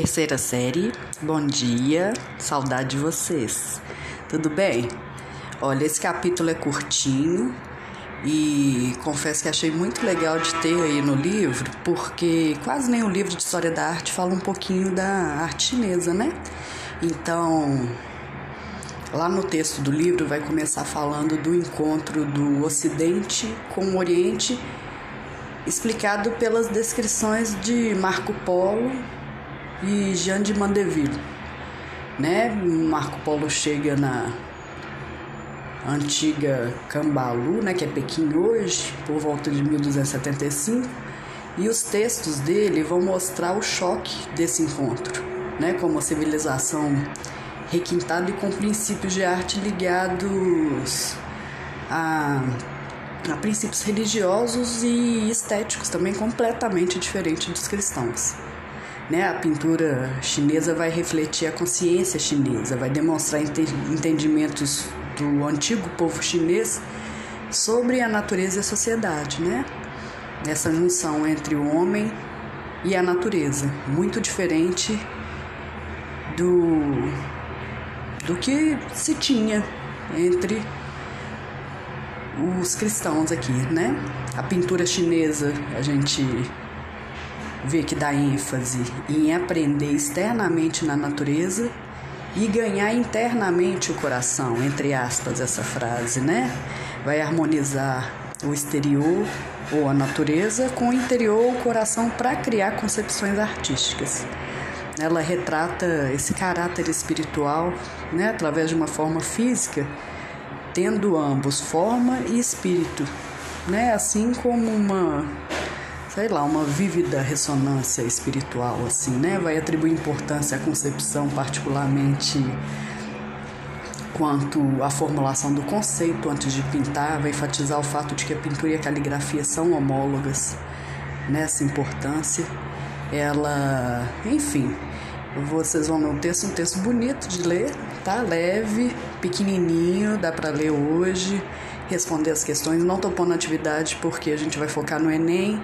terceira série. Bom dia, saudade de vocês. Tudo bem? Olha, esse capítulo é curtinho e confesso que achei muito legal de ter aí no livro, porque quase nenhum livro de história da arte fala um pouquinho da arte chinesa, né? Então, lá no texto do livro vai começar falando do encontro do Ocidente com o Oriente, explicado pelas descrições de Marco Polo e Jean de Mandeville. Né? Marco Polo chega na antiga Cambalu, né, que é Pequim hoje, por volta de 1275, e os textos dele vão mostrar o choque desse encontro, né, como a civilização requintada e com princípios de arte ligados a, a princípios religiosos e estéticos também completamente diferentes dos cristãos. Né? A pintura chinesa vai refletir a consciência chinesa, vai demonstrar entendimentos do antigo povo chinês sobre a natureza e a sociedade, né? Essa junção entre o homem e a natureza, muito diferente do do que se tinha entre os cristãos aqui, né? A pintura chinesa, a gente vê que dá ênfase em aprender externamente na natureza e ganhar internamente o coração, entre aspas, essa frase, né? Vai harmonizar o exterior ou a natureza com o interior ou o coração para criar concepções artísticas. Ela retrata esse caráter espiritual, né, através de uma forma física, tendo ambos forma e espírito, né, assim como uma sei lá, uma vívida ressonância espiritual, assim, né? Vai atribuir importância à concepção, particularmente quanto à formulação do conceito antes de pintar, vai enfatizar o fato de que a pintura e a caligrafia são homólogas nessa importância. Ela, enfim, vocês vão ver um texto, um texto bonito de ler, tá? Leve, pequenininho, dá para ler hoje, responder as questões. Não tô pondo atividade porque a gente vai focar no Enem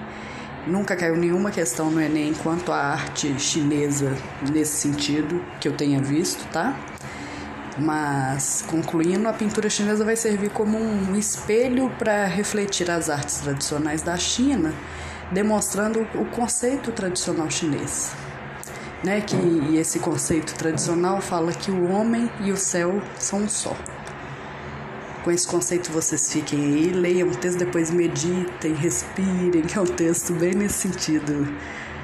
Nunca caiu nenhuma questão no Enem quanto à arte chinesa nesse sentido que eu tenha visto, tá? Mas, concluindo, a pintura chinesa vai servir como um espelho para refletir as artes tradicionais da China, demonstrando o conceito tradicional chinês. Né? Que esse conceito tradicional fala que o homem e o céu são um só. Com esse conceito vocês fiquem aí, leiam o texto, depois meditem, respirem, que é um texto bem nesse sentido.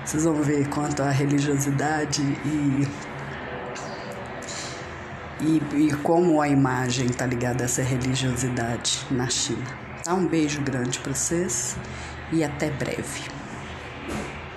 Vocês vão ver quanto à religiosidade e, e, e como a imagem está ligada a essa religiosidade na China. Tá? Um beijo grande para vocês e até breve.